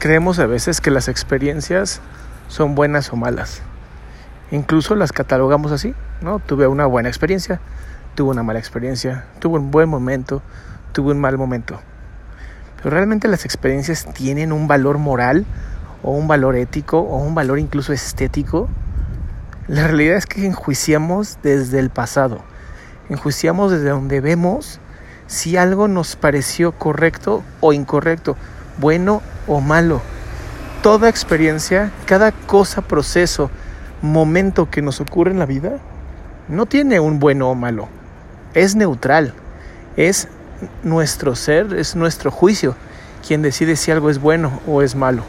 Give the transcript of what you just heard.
creemos a veces que las experiencias son buenas o malas. Incluso las catalogamos así, ¿no? Tuve una buena experiencia, tuve una mala experiencia, tuve un buen momento, tuve un mal momento. Pero realmente las experiencias tienen un valor moral o un valor ético o un valor incluso estético. La realidad es que enjuiciamos desde el pasado, enjuiciamos desde donde vemos si algo nos pareció correcto o incorrecto, bueno o malo. Toda experiencia, cada cosa, proceso, momento que nos ocurre en la vida, no tiene un bueno o malo. Es neutral. Es nuestro ser, es nuestro juicio quien decide si algo es bueno o es malo.